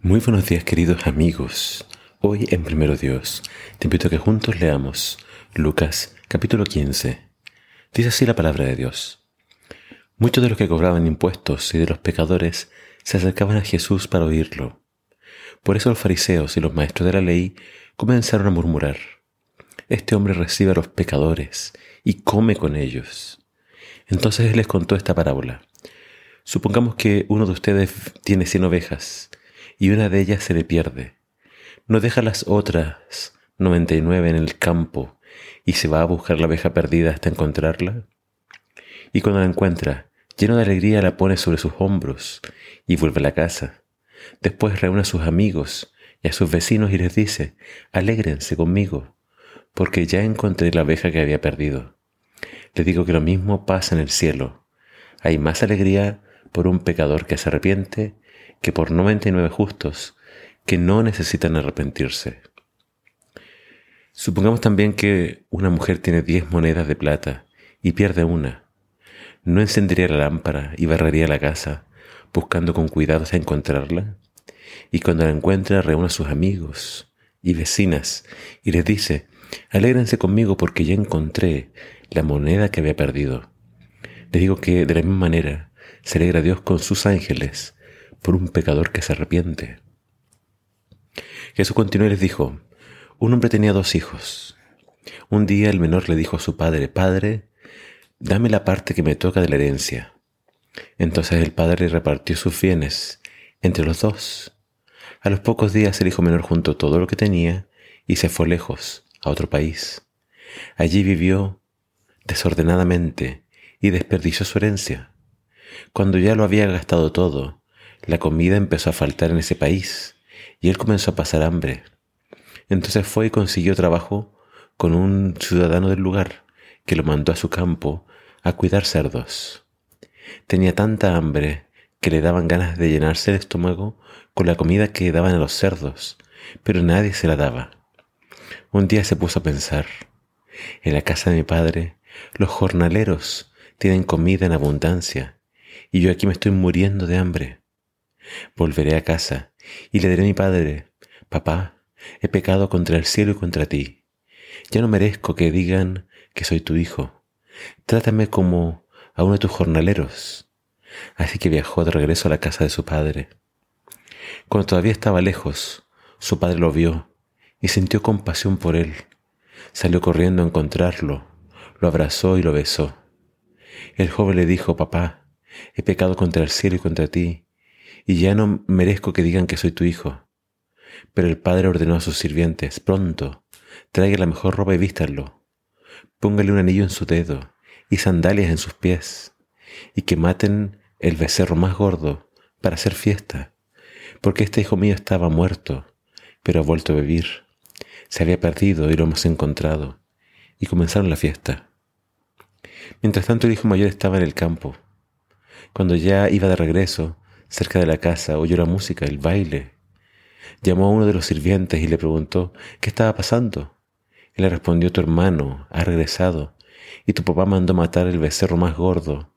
Muy buenos días queridos amigos. Hoy en Primero Dios te invito a que juntos leamos Lucas capítulo 15. Dice así la palabra de Dios. Muchos de los que cobraban impuestos y de los pecadores se acercaban a Jesús para oírlo. Por eso los fariseos y los maestros de la ley comenzaron a murmurar. Este hombre recibe a los pecadores y come con ellos. Entonces él les contó esta parábola. Supongamos que uno de ustedes tiene cien ovejas y una de ellas se le pierde. No deja las otras noventa y nueve en el campo y se va a buscar la abeja perdida hasta encontrarla. Y cuando la encuentra, lleno de alegría la pone sobre sus hombros y vuelve a la casa. Después reúne a sus amigos y a sus vecinos y les dice, alégrense conmigo, porque ya encontré la abeja que había perdido. Les digo que lo mismo pasa en el cielo. Hay más alegría por un pecador que se arrepiente que por 99 justos que no necesitan arrepentirse. Supongamos también que una mujer tiene 10 monedas de plata y pierde una. ¿No encendería la lámpara y barrería la casa buscando con cuidado hasta encontrarla? Y cuando la encuentra reúne a sus amigos y vecinas y les dice, alégrense conmigo porque ya encontré la moneda que había perdido. Les digo que de la misma manera se alegra Dios con sus ángeles por un pecador que se arrepiente. Jesús continuó y les dijo, un hombre tenía dos hijos. Un día el menor le dijo a su padre, Padre, dame la parte que me toca de la herencia. Entonces el padre repartió sus bienes entre los dos. A los pocos días el hijo menor juntó todo lo que tenía y se fue lejos, a otro país. Allí vivió desordenadamente y desperdició su herencia. Cuando ya lo había gastado todo, la comida empezó a faltar en ese país y él comenzó a pasar hambre. Entonces fue y consiguió trabajo con un ciudadano del lugar que lo mandó a su campo a cuidar cerdos. Tenía tanta hambre que le daban ganas de llenarse el estómago con la comida que daban a los cerdos, pero nadie se la daba. Un día se puso a pensar, en la casa de mi padre los jornaleros tienen comida en abundancia y yo aquí me estoy muriendo de hambre. Volveré a casa y le diré a mi padre, papá, he pecado contra el cielo y contra ti. Ya no merezco que digan que soy tu hijo. Trátame como a uno de tus jornaleros. Así que viajó de regreso a la casa de su padre. Cuando todavía estaba lejos, su padre lo vio y sintió compasión por él. Salió corriendo a encontrarlo, lo abrazó y lo besó. El joven le dijo, papá, he pecado contra el cielo y contra ti, y ya no merezco que digan que soy tu hijo. Pero el padre ordenó a sus sirvientes, pronto, traiga la mejor ropa y vístanlo. Póngale un anillo en su dedo y sandalias en sus pies, y que maten el becerro más gordo para hacer fiesta, porque este hijo mío estaba muerto, pero ha vuelto a vivir. Se había perdido y lo hemos encontrado, y comenzaron la fiesta. Mientras tanto el hijo mayor estaba en el campo. Cuando ya iba de regreso, Cerca de la casa oyó la música, el baile. Llamó a uno de los sirvientes y le preguntó qué estaba pasando. Él le respondió, tu hermano ha regresado y tu papá mandó matar el becerro más gordo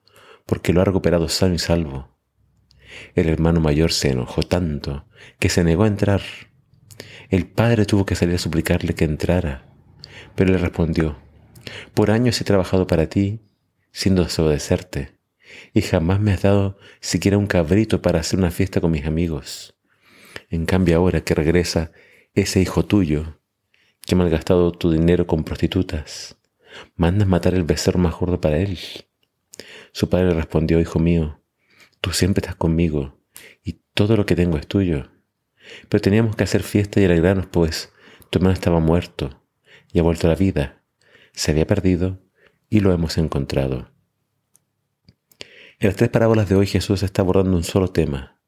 porque lo ha recuperado sano y salvo. El hermano mayor se enojó tanto que se negó a entrar. El padre tuvo que salir a suplicarle que entrara, pero le respondió, por años he trabajado para ti sin desobedecerte y jamás me has dado siquiera un cabrito para hacer una fiesta con mis amigos. En cambio ahora que regresa ese hijo tuyo, que ha malgastado tu dinero con prostitutas, mandas matar el becerro más gordo para él. Su padre respondió, hijo mío, tú siempre estás conmigo y todo lo que tengo es tuyo. Pero teníamos que hacer fiesta y alegrarnos, pues tu hermano estaba muerto y ha vuelto a la vida. Se había perdido y lo hemos encontrado. En las tres parábolas de hoy Jesús está abordando un solo tema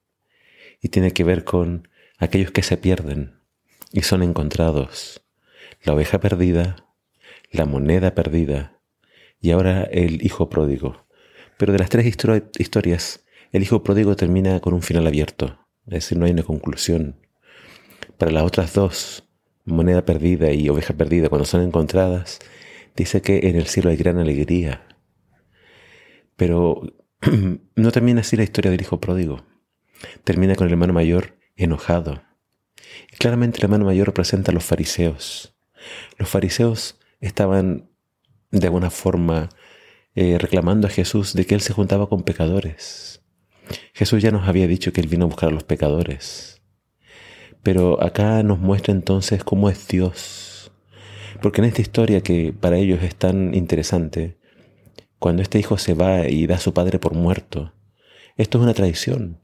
y tiene que ver con aquellos que se pierden y son encontrados. La oveja perdida, la moneda perdida y ahora el hijo pródigo. Pero de las tres historias, el hijo pródigo termina con un final abierto, es decir, no hay una conclusión. Para las otras dos, moneda perdida y oveja perdida, cuando son encontradas, dice que en el cielo hay gran alegría. Pero no termina así la historia del hijo pródigo. Termina con el hermano mayor enojado. Y claramente la mano mayor representa a los fariseos. Los fariseos estaban de alguna forma eh, reclamando a Jesús de que él se juntaba con pecadores. Jesús ya nos había dicho que él vino a buscar a los pecadores. Pero acá nos muestra entonces cómo es Dios. Porque en esta historia que para ellos es tan interesante, cuando este hijo se va y da a su padre por muerto, esto es una traición.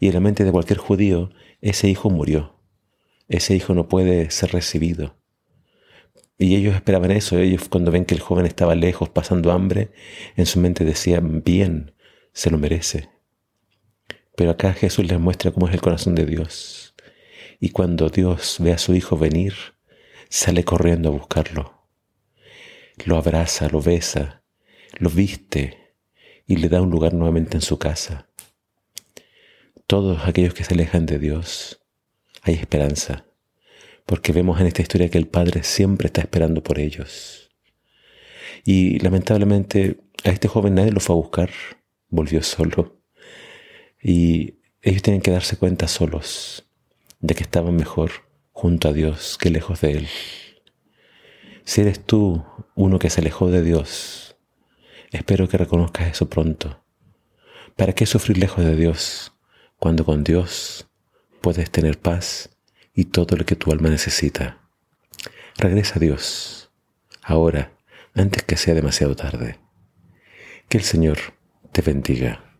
Y en la mente de cualquier judío, ese hijo murió. Ese hijo no puede ser recibido. Y ellos esperaban eso. Ellos cuando ven que el joven estaba lejos pasando hambre, en su mente decían, bien, se lo merece. Pero acá Jesús les muestra cómo es el corazón de Dios. Y cuando Dios ve a su hijo venir, sale corriendo a buscarlo. Lo abraza, lo besa, lo viste y le da un lugar nuevamente en su casa. Todos aquellos que se alejan de Dios, hay esperanza, porque vemos en esta historia que el Padre siempre está esperando por ellos. Y lamentablemente a este joven nadie lo fue a buscar, volvió solo. Y ellos tienen que darse cuenta solos de que estaban mejor junto a Dios que lejos de Él. Si eres tú uno que se alejó de Dios, espero que reconozcas eso pronto. ¿Para qué sufrir lejos de Dios cuando con Dios puedes tener paz y todo lo que tu alma necesita? Regresa a Dios, ahora, antes que sea demasiado tarde. Que el Señor te bendiga.